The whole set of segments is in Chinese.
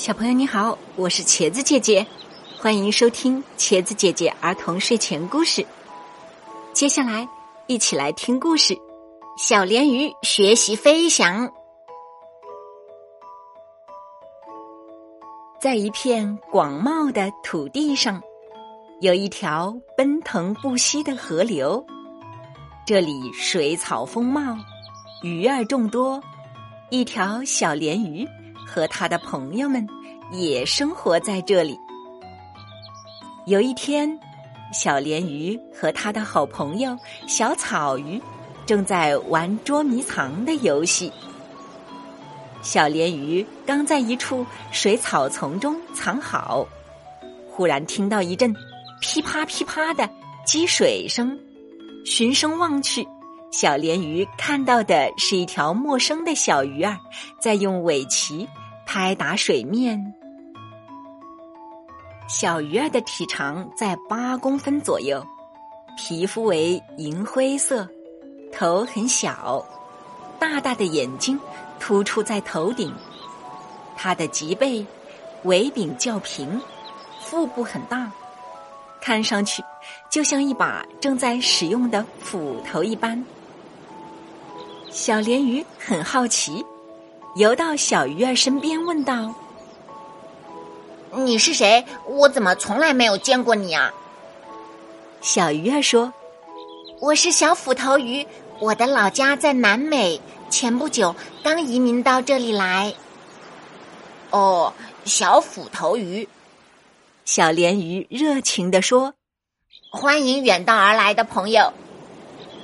小朋友你好，我是茄子姐姐，欢迎收听茄子姐姐儿童睡前故事。接下来一起来听故事：小鲢鱼学习飞翔。在一片广袤的土地上，有一条奔腾不息的河流，这里水草丰茂，鱼儿众多。一条小鲢鱼。和他的朋友们也生活在这里。有一天，小鲢鱼和他的好朋友小草鱼正在玩捉迷藏的游戏。小鲢鱼刚在一处水草丛中藏好，忽然听到一阵噼啪噼啪的积水声，循声望去，小鲢鱼看到的是一条陌生的小鱼儿在用尾鳍。拍打水面，小鱼儿的体长在八公分左右，皮肤为银灰色，头很小，大大的眼睛突出在头顶。它的脊背尾柄较平，腹部很大，看上去就像一把正在使用的斧头一般。小鲢鱼很好奇。游到小鱼儿身边，问道：“你是谁？我怎么从来没有见过你啊？”小鱼儿说：“我是小斧头鱼，我的老家在南美，前不久刚移民到这里来。”哦，小斧头鱼，小鲢鱼热情地说：“欢迎远道而来的朋友，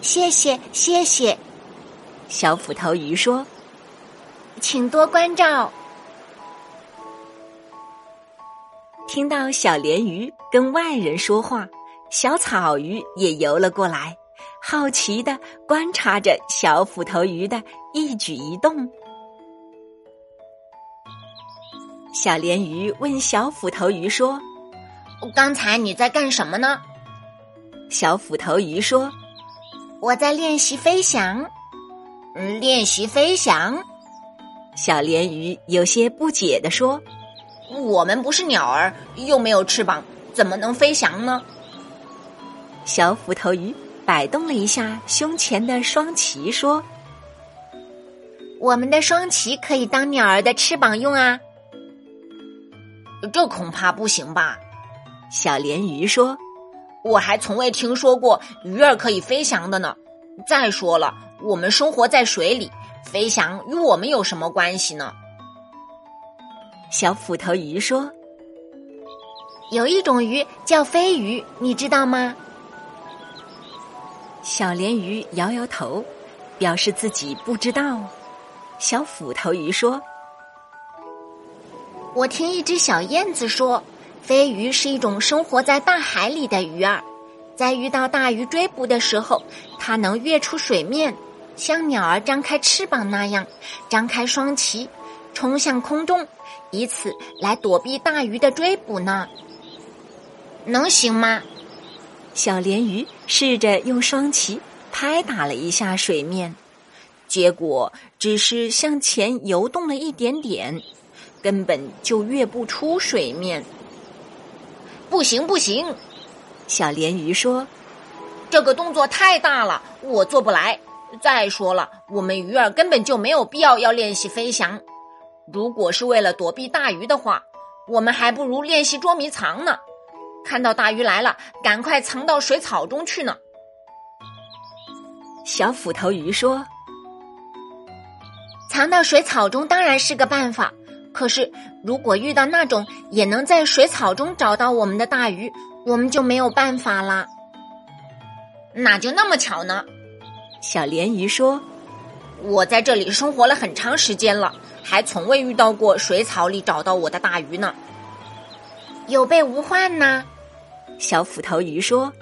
谢谢谢谢。”小斧头鱼说。请多关照。听到小鲢鱼跟外人说话，小草鱼也游了过来，好奇的观察着小斧头鱼的一举一动。小鲢鱼问小斧头鱼说：“刚才你在干什么呢？”小斧头鱼说：“我在练习飞翔。”嗯，练习飞翔。小鲢鱼有些不解地说：“我们不是鸟儿，又没有翅膀，怎么能飞翔呢？”小斧头鱼摆动了一下胸前的双鳍，说：“我们的双鳍可以当鸟儿的翅膀用啊。”这恐怕不行吧？小鲢鱼说：“我还从未听说过鱼儿可以飞翔的呢。再说了，我们生活在水里。”飞翔与我们有什么关系呢？小斧头鱼说：“有一种鱼叫飞鱼，你知道吗？”小鲢鱼摇摇头，表示自己不知道。小斧头鱼说：“我听一只小燕子说，飞鱼是一种生活在大海里的鱼儿，在遇到大鱼追捕的时候，它能跃出水面。”像鸟儿张开翅膀那样，张开双鳍，冲向空中，以此来躲避大鱼的追捕呢？能行吗？小鲢鱼试着用双鳍拍打了一下水面，结果只是向前游动了一点点，根本就跃不出水面。不行，不行！小鲢鱼说：“这个动作太大了，我做不来。”再说了，我们鱼儿根本就没有必要要练习飞翔。如果是为了躲避大鱼的话，我们还不如练习捉迷藏呢。看到大鱼来了，赶快藏到水草中去呢。小斧头鱼说：“藏到水草中当然是个办法，可是如果遇到那种也能在水草中找到我们的大鱼，我们就没有办法了。哪就那么巧呢？”小鲢鱼说：“我在这里生活了很长时间了，还从未遇到过水草里找到我的大鱼呢。有备无患呢。”小斧头鱼说：“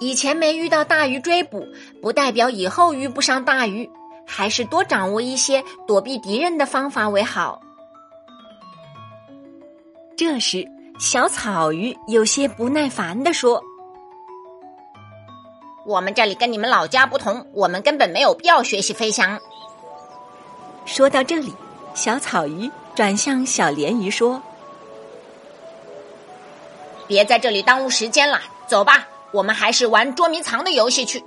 以前没遇到大鱼追捕，不代表以后遇不上大鱼，还是多掌握一些躲避敌人的方法为好。”这时，小草鱼有些不耐烦地说。我们这里跟你们老家不同，我们根本没有必要学习飞翔。说到这里，小草鱼转向小鲢鱼说：“别在这里耽误时间了，走吧，我们还是玩捉迷藏的游戏去。”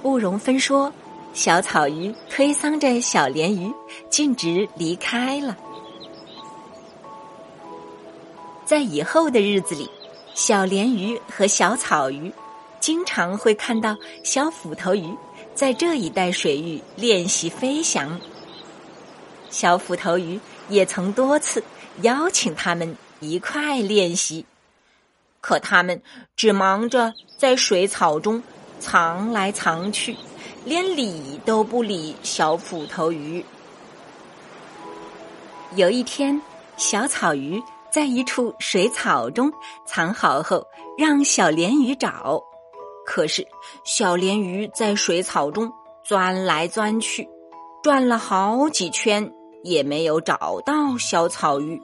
不容分说，小草鱼推搡着小鲢鱼，径直离开了。在以后的日子里，小鲢鱼和小草鱼经常会看到小斧头鱼在这一带水域练习飞翔。小斧头鱼也曾多次邀请他们一块练习，可他们只忙着在水草中藏来藏去，连理都不理小斧头鱼。有一天，小草鱼在一处水草中藏好后，让小鲢鱼找，可是小鲢鱼在水草中钻来钻去，转了好几圈。也没有找到小草鱼，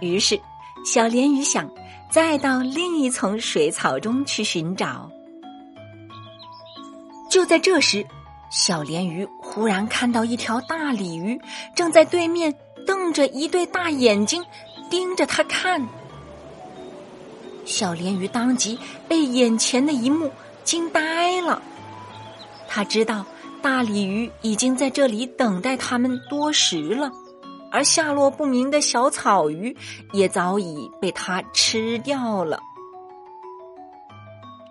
于是小鲢鱼想再到另一层水草中去寻找。就在这时，小鲢鱼忽然看到一条大鲤鱼正在对面瞪着一对大眼睛盯着他看。小鲢鱼当即被眼前的一幕惊呆了，他知道。大鲤鱼已经在这里等待他们多时了，而下落不明的小草鱼也早已被它吃掉了。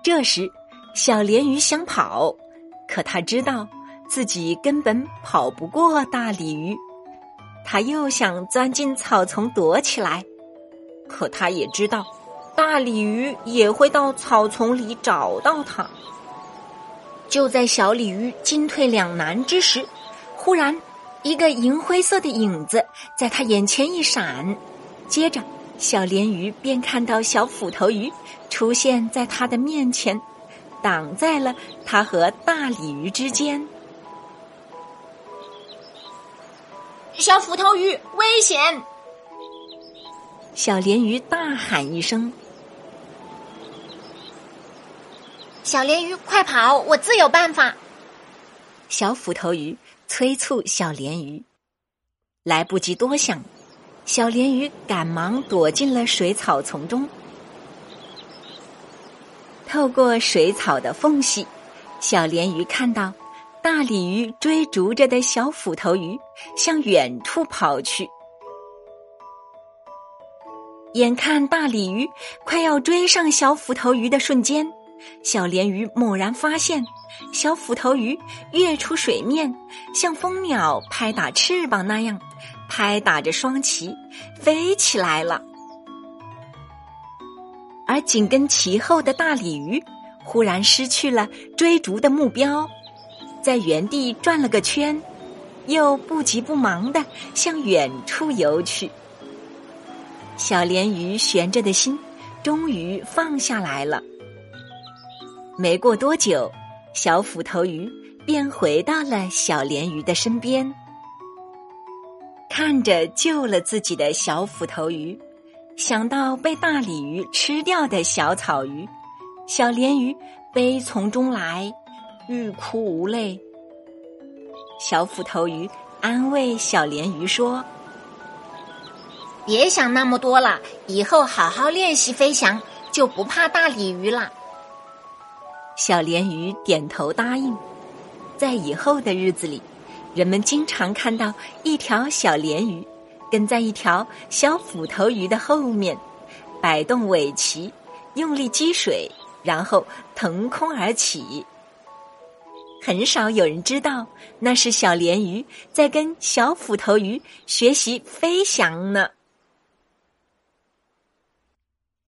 这时，小鲢鱼想跑，可他知道自己根本跑不过大鲤鱼。他又想钻进草丛躲起来，可他也知道大鲤鱼也会到草丛里找到他。就在小鲤鱼进退两难之时，忽然一个银灰色的影子在他眼前一闪，接着小鲢鱼便看到小斧头鱼出现在他的面前，挡在了他和大鲤鱼之间。小斧头鱼，危险！小鲢鱼大喊一声。小鲢鱼，快跑！我自有办法。小斧头鱼催促小鲢鱼，来不及多想，小鲢鱼赶忙躲进了水草丛中。透过水草的缝隙，小鲢鱼看到大鲤鱼追逐着的小斧头鱼向远处跑去。眼看大鲤鱼快要追上小斧头鱼的瞬间。小鲢鱼猛然发现，小斧头鱼跃出水面，像蜂鸟拍打翅膀那样，拍打着双鳍飞起来了。而紧跟其后的大鲤鱼忽然失去了追逐的目标，在原地转了个圈，又不急不忙的向远处游去。小鲢鱼悬着的心终于放下来了。没过多久，小斧头鱼便回到了小鲢鱼的身边，看着救了自己的小斧头鱼，想到被大鲤鱼吃掉的小草鱼，小鲢鱼悲从中来，欲哭无泪。小斧头鱼安慰小鲢鱼说：“别想那么多了，以后好好练习飞翔，就不怕大鲤鱼了。”小鲢鱼点头答应，在以后的日子里，人们经常看到一条小鲢鱼跟在一条小斧头鱼的后面，摆动尾鳍，用力击水，然后腾空而起。很少有人知道那是小鲢鱼在跟小斧头鱼学习飞翔呢。